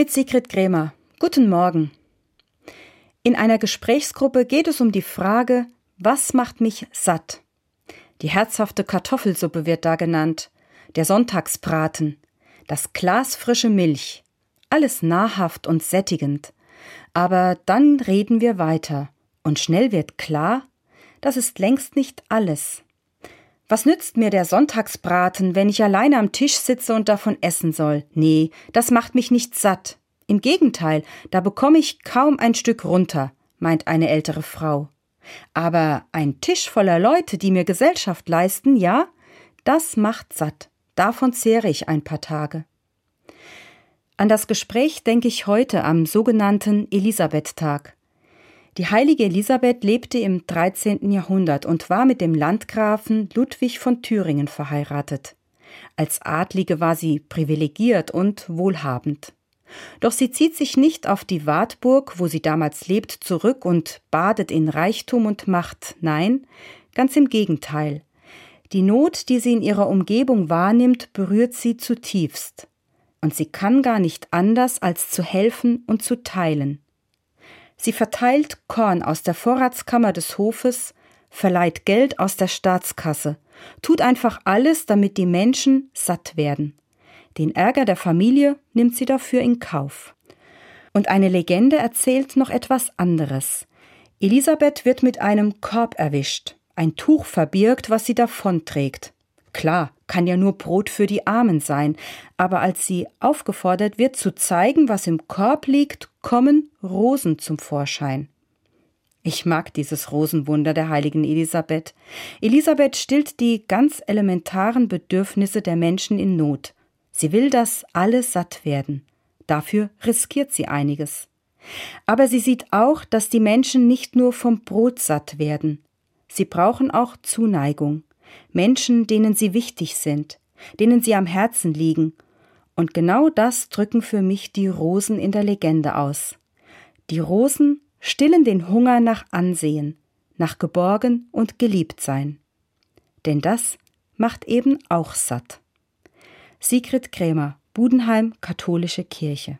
Mit Sigrid Krämer. Guten Morgen. In einer Gesprächsgruppe geht es um die Frage, was macht mich satt? Die herzhafte Kartoffelsuppe wird da genannt, der Sonntagsbraten, das Glas frische Milch, alles nahrhaft und sättigend. Aber dann reden wir weiter, und schnell wird klar, das ist längst nicht alles. Was nützt mir der Sonntagsbraten, wenn ich alleine am Tisch sitze und davon essen soll? Nee, das macht mich nicht satt. Im Gegenteil, da bekomme ich kaum ein Stück runter, meint eine ältere Frau. Aber ein Tisch voller Leute, die mir Gesellschaft leisten, ja, das macht satt. Davon zehre ich ein paar Tage. An das Gespräch denke ich heute am sogenannten Elisabeth-Tag. Die heilige Elisabeth lebte im 13. Jahrhundert und war mit dem Landgrafen Ludwig von Thüringen verheiratet. Als Adlige war sie privilegiert und wohlhabend. Doch sie zieht sich nicht auf die Wartburg, wo sie damals lebt, zurück und badet in Reichtum und Macht. Nein, ganz im Gegenteil. Die Not, die sie in ihrer Umgebung wahrnimmt, berührt sie zutiefst. Und sie kann gar nicht anders, als zu helfen und zu teilen. Sie verteilt Korn aus der Vorratskammer des Hofes, verleiht Geld aus der Staatskasse, tut einfach alles, damit die Menschen satt werden. Den Ärger der Familie nimmt sie dafür in Kauf. Und eine Legende erzählt noch etwas anderes. Elisabeth wird mit einem Korb erwischt, ein Tuch verbirgt, was sie davonträgt. Klar, kann ja nur Brot für die Armen sein, aber als sie aufgefordert wird zu zeigen, was im Korb liegt, kommen Rosen zum Vorschein. Ich mag dieses Rosenwunder der heiligen Elisabeth. Elisabeth stillt die ganz elementaren Bedürfnisse der Menschen in Not. Sie will, dass alle satt werden. Dafür riskiert sie einiges. Aber sie sieht auch, dass die Menschen nicht nur vom Brot satt werden. Sie brauchen auch Zuneigung. Menschen, denen sie wichtig sind, denen sie am Herzen liegen. Und genau das drücken für mich die Rosen in der Legende aus. Die Rosen stillen den Hunger nach Ansehen, nach Geborgen und Geliebtsein. Denn das macht eben auch satt. Sigrid Krämer, Budenheim, Katholische Kirche.